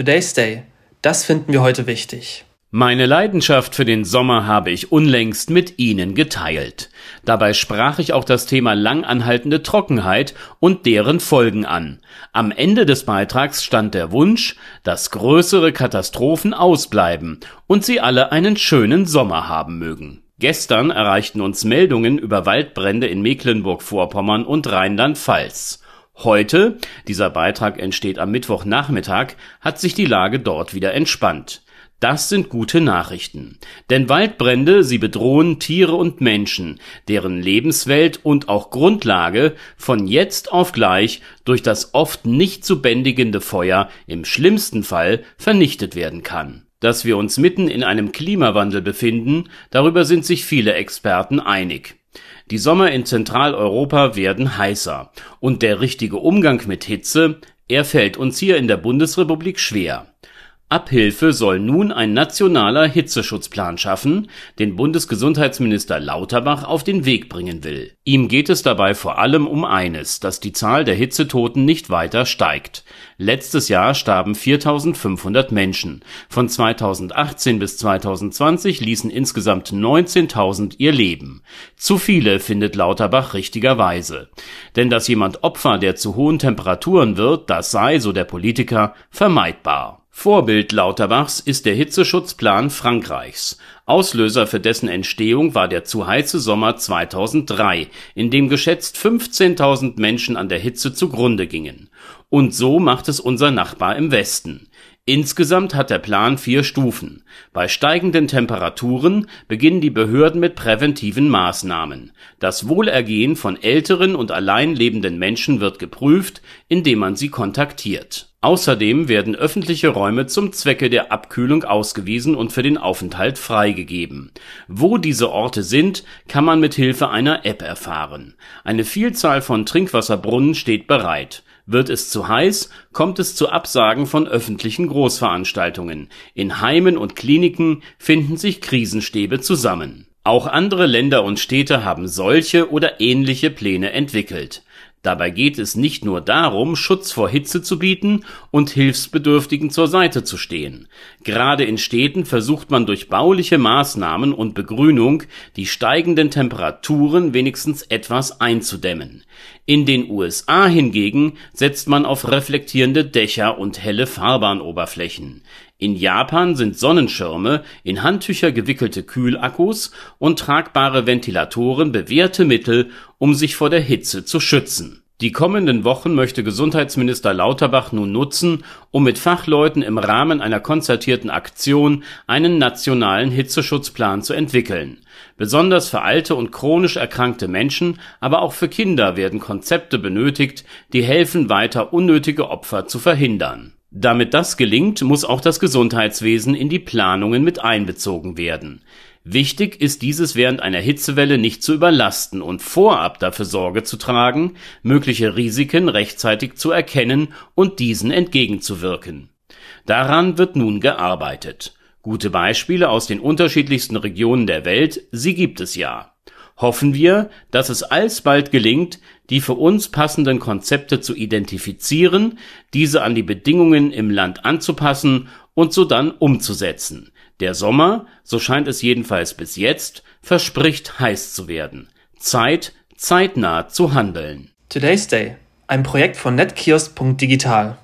Today's Day. Das finden wir heute wichtig. Meine Leidenschaft für den Sommer habe ich unlängst mit Ihnen geteilt. Dabei sprach ich auch das Thema langanhaltende Trockenheit und deren Folgen an. Am Ende des Beitrags stand der Wunsch, dass größere Katastrophen ausbleiben und Sie alle einen schönen Sommer haben mögen. Gestern erreichten uns Meldungen über Waldbrände in Mecklenburg-Vorpommern und Rheinland-Pfalz. Heute, dieser Beitrag entsteht am Mittwochnachmittag, hat sich die Lage dort wieder entspannt. Das sind gute Nachrichten. Denn Waldbrände, sie bedrohen Tiere und Menschen, deren Lebenswelt und auch Grundlage von jetzt auf gleich durch das oft nicht zu bändigende Feuer im schlimmsten Fall vernichtet werden kann. Dass wir uns mitten in einem Klimawandel befinden, darüber sind sich viele Experten einig. Die Sommer in Zentraleuropa werden heißer und der richtige Umgang mit Hitze, er fällt uns hier in der Bundesrepublik schwer. Abhilfe soll nun ein nationaler Hitzeschutzplan schaffen, den Bundesgesundheitsminister Lauterbach auf den Weg bringen will. Ihm geht es dabei vor allem um eines, dass die Zahl der Hitzetoten nicht weiter steigt. Letztes Jahr starben 4500 Menschen. Von 2018 bis 2020 ließen insgesamt 19.000 ihr Leben. Zu viele findet Lauterbach richtigerweise. Denn dass jemand Opfer der zu hohen Temperaturen wird, das sei, so der Politiker, vermeidbar. Vorbild Lauterbachs ist der Hitzeschutzplan Frankreichs. Auslöser für dessen Entstehung war der zu heiße Sommer 2003, in dem geschätzt 15.000 Menschen an der Hitze zugrunde gingen. Und so macht es unser Nachbar im Westen. Insgesamt hat der Plan vier Stufen. Bei steigenden Temperaturen beginnen die Behörden mit präventiven Maßnahmen. Das Wohlergehen von älteren und allein lebenden Menschen wird geprüft, indem man sie kontaktiert. Außerdem werden öffentliche Räume zum Zwecke der Abkühlung ausgewiesen und für den Aufenthalt freigegeben. Wo diese Orte sind, kann man mit Hilfe einer App erfahren. Eine Vielzahl von Trinkwasserbrunnen steht bereit wird es zu heiß, kommt es zu Absagen von öffentlichen Großveranstaltungen. In Heimen und Kliniken finden sich Krisenstäbe zusammen. Auch andere Länder und Städte haben solche oder ähnliche Pläne entwickelt. Dabei geht es nicht nur darum, Schutz vor Hitze zu bieten und Hilfsbedürftigen zur Seite zu stehen. Gerade in Städten versucht man durch bauliche Maßnahmen und Begrünung die steigenden Temperaturen wenigstens etwas einzudämmen. In den USA hingegen setzt man auf reflektierende Dächer und helle Fahrbahnoberflächen. In Japan sind Sonnenschirme, in Handtücher gewickelte Kühlakkus und tragbare Ventilatoren bewährte Mittel, um sich vor der Hitze zu schützen. Die kommenden Wochen möchte Gesundheitsminister Lauterbach nun nutzen, um mit Fachleuten im Rahmen einer konzertierten Aktion einen nationalen Hitzeschutzplan zu entwickeln. Besonders für alte und chronisch erkrankte Menschen, aber auch für Kinder werden Konzepte benötigt, die helfen, weiter unnötige Opfer zu verhindern damit das gelingt, muss auch das Gesundheitswesen in die Planungen mit einbezogen werden. Wichtig ist dieses während einer Hitzewelle nicht zu überlasten und vorab dafür Sorge zu tragen, mögliche Risiken rechtzeitig zu erkennen und diesen entgegenzuwirken. Daran wird nun gearbeitet. Gute Beispiele aus den unterschiedlichsten Regionen der Welt, sie gibt es ja hoffen wir, dass es alsbald gelingt, die für uns passenden Konzepte zu identifizieren, diese an die Bedingungen im Land anzupassen und sodann umzusetzen. Der Sommer, so scheint es jedenfalls bis jetzt, verspricht heiß zu werden. Zeit, zeitnah zu handeln. Today's Day, ein Projekt von netkiosk.digital.